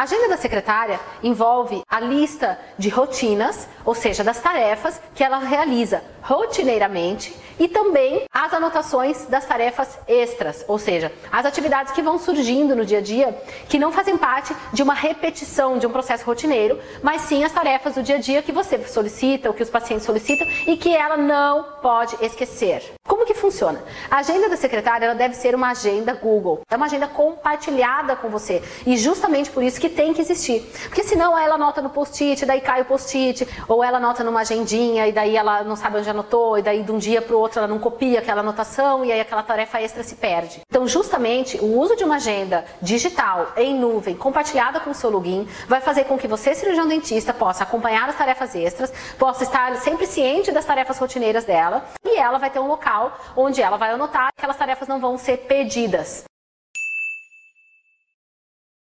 A agenda da secretária envolve a lista de rotinas, ou seja, das tarefas que ela realiza rotineiramente e também as anotações das tarefas extras, ou seja, as atividades que vão surgindo no dia a dia que não fazem parte de uma repetição de um processo rotineiro, mas sim as tarefas do dia a dia que você solicita, o que os pacientes solicitam e que ela não pode esquecer. Como que funciona? A agenda da secretária ela deve ser uma agenda Google, é uma agenda compartilhada com você. E justamente por isso que tem que existir, porque senão ela anota no post-it, daí cai o post-it, ou ela anota numa agendinha e daí ela não sabe onde anotou. E daí de um dia para o outro ela não copia aquela anotação e aí aquela tarefa extra se perde. Então justamente o uso de uma agenda digital em nuvem compartilhada com o seu login vai fazer com que você cirurgião dentista possa acompanhar as tarefas extras, possa estar sempre ciente das tarefas rotineiras dela ela vai ter um local onde ela vai anotar que aquelas tarefas não vão ser perdidas.